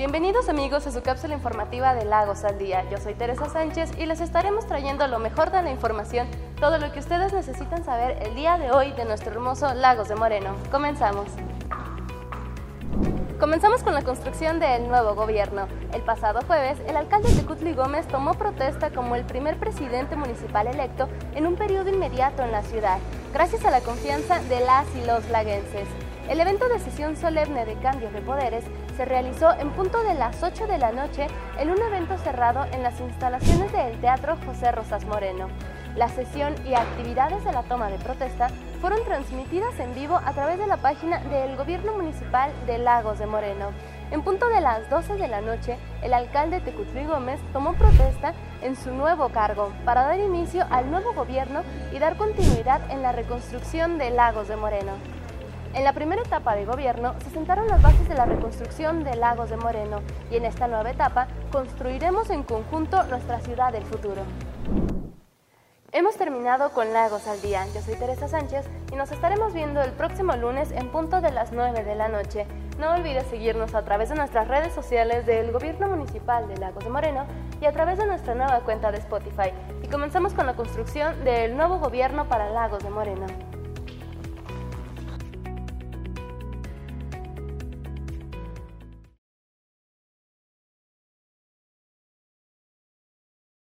Bienvenidos amigos a su cápsula informativa de Lagos al Día. Yo soy Teresa Sánchez y les estaremos trayendo lo mejor de la información, todo lo que ustedes necesitan saber el día de hoy de nuestro hermoso Lagos de Moreno. Comenzamos. Comenzamos con la construcción del nuevo gobierno. El pasado jueves, el alcalde de Cutli Gómez tomó protesta como el primer presidente municipal electo en un periodo inmediato en la ciudad, gracias a la confianza de las y los laguenses. El evento de sesión solemne de cambios de poderes se realizó en punto de las 8 de la noche en un evento cerrado en las instalaciones del Teatro José Rosas Moreno. La sesión y actividades de la toma de protesta fueron transmitidas en vivo a través de la página del Gobierno Municipal de Lagos de Moreno. En punto de las 12 de la noche, el alcalde Tecutli Gómez tomó protesta en su nuevo cargo para dar inicio al nuevo gobierno y dar continuidad en la reconstrucción de Lagos de Moreno. En la primera etapa de gobierno se sentaron las bases de la reconstrucción de Lagos de Moreno y en esta nueva etapa construiremos en conjunto nuestra ciudad del futuro. Hemos terminado con Lagos al Día. Yo soy Teresa Sánchez y nos estaremos viendo el próximo lunes en punto de las 9 de la noche. No olvides seguirnos a través de nuestras redes sociales del Gobierno Municipal de Lagos de Moreno y a través de nuestra nueva cuenta de Spotify. Y comenzamos con la construcción del nuevo gobierno para Lagos de Moreno.